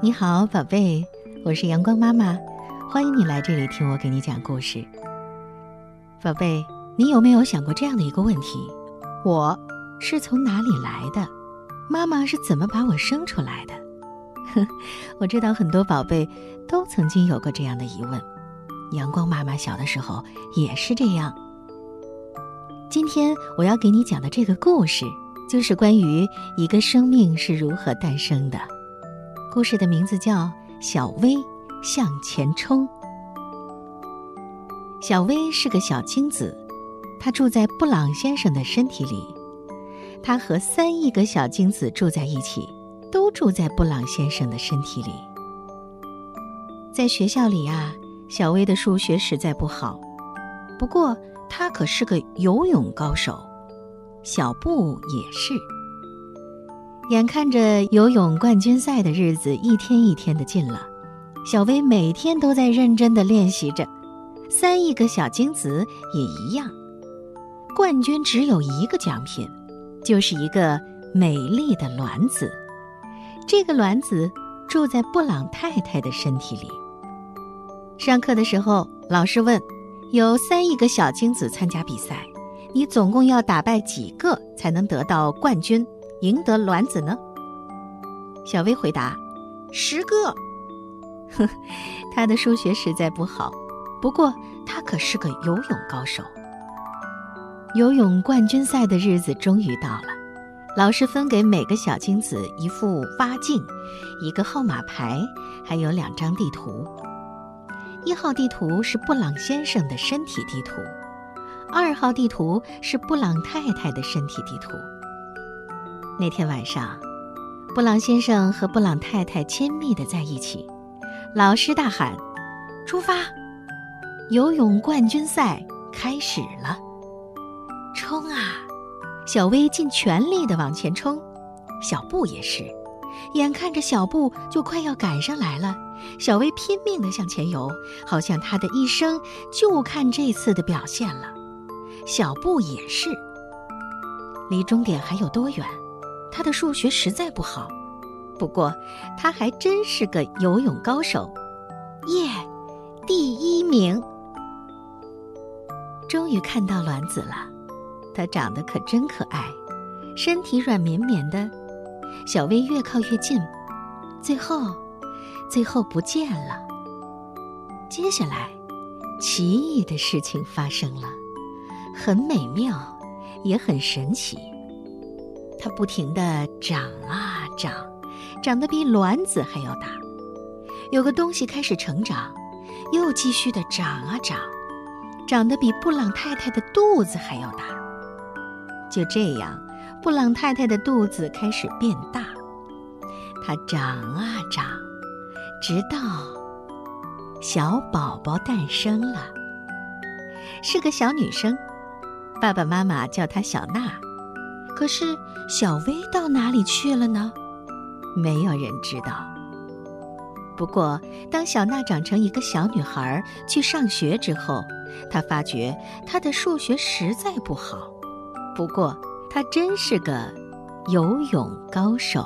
你好，宝贝，我是阳光妈妈，欢迎你来这里听我给你讲故事。宝贝，你有没有想过这样的一个问题：我是从哪里来的？妈妈是怎么把我生出来的？哼，我知道很多宝贝都曾经有过这样的疑问。阳光妈妈小的时候也是这样。今天我要给你讲的这个故事，就是关于一个生命是如何诞生的。故事的名字叫《小薇向前冲》。小薇是个小精子，她住在布朗先生的身体里。她和三亿个小精子住在一起，都住在布朗先生的身体里。在学校里啊，小薇的数学实在不好，不过。他可是个游泳高手，小布也是。眼看着游泳冠军赛的日子一天一天的近了，小薇每天都在认真的练习着。三亿个小精子也一样，冠军只有一个奖品，就是一个美丽的卵子。这个卵子住在布朗太太的身体里。上课的时候，老师问。有三亿个小精子参加比赛，你总共要打败几个才能得到冠军，赢得卵子呢？小薇回答：“十个。”呵，他的数学实在不好，不过他可是个游泳高手。游泳冠军赛的日子终于到了，老师分给每个小精子一副蛙镜、一个号码牌，还有两张地图。一号地图是布朗先生的身体地图，二号地图是布朗太太的身体地图。那天晚上，布朗先生和布朗太太亲密的在一起。老师大喊：“出发！游泳冠军赛开始了！”冲啊！小薇尽全力的往前冲，小布也是。眼看着小布就快要赶上来了。小薇拼命地向前游，好像她的一生就看这次的表现了。小布也是。离终点还有多远？他的数学实在不好，不过他还真是个游泳高手。耶，第一名！终于看到卵子了，它长得可真可爱，身体软绵绵的。小薇越靠越近，最后。最后不见了。接下来，奇异的事情发生了，很美妙，也很神奇。不停地长啊长，长得比卵子还要大。有个东西开始成长，又继续的长啊长，长得比布朗太太的肚子还要大。就这样，布朗太太的肚子开始变大，它长啊长。直到小宝宝诞生了，是个小女生，爸爸妈妈叫她小娜。可是小薇到哪里去了呢？没有人知道。不过，当小娜长成一个小女孩去上学之后，她发觉她的数学实在不好。不过，她真是个游泳高手。